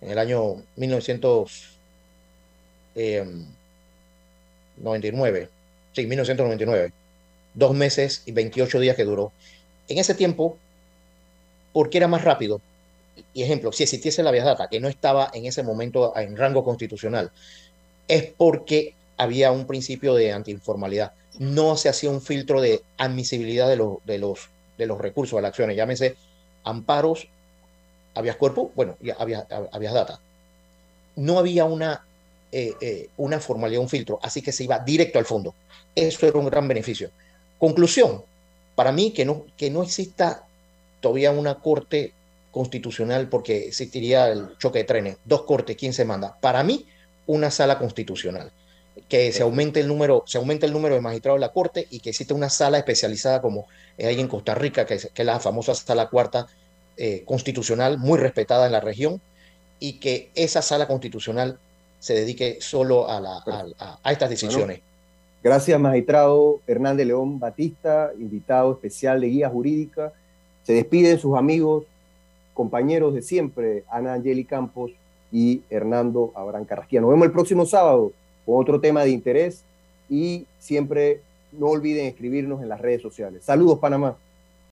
en el año 1900. 99, sí, 1999, dos meses y 28 días que duró. En ese tiempo, porque era más rápido, y ejemplo, si existiese la vía data, que no estaba en ese momento en rango constitucional, es porque había un principio de antiinformalidad. No se hacía un filtro de admisibilidad de, de, los, de los recursos, de las acciones, llámese amparos, habías cuerpo, bueno, había, habías data. No había una eh, eh, una formalidad, un filtro, así que se iba directo al fondo. Eso era un gran beneficio. Conclusión, para mí que no, que no exista todavía una corte constitucional porque existiría el choque de trenes, dos cortes, ¿quién se manda? Para mí, una sala constitucional que se aumente el número, se aumente el número de magistrados de la Corte y que exista una sala especializada como hay en Costa Rica, que es, que la famosa sala cuarta eh, constitucional, muy respetada en la región, y que esa sala constitucional se dedique solo a, la, a, estas decisiones. gracias, magistrado Hernández León Batista, invitado especial de guía jurídica. Se despiden sus amigos, compañeros de siempre, Ana Angeli Campos y Hernando Abraham Carrasquilla. Nos vemos el próximo sábado con otro tema de interés y siempre no olviden escribirnos en las redes sociales. Saludos, Panamá.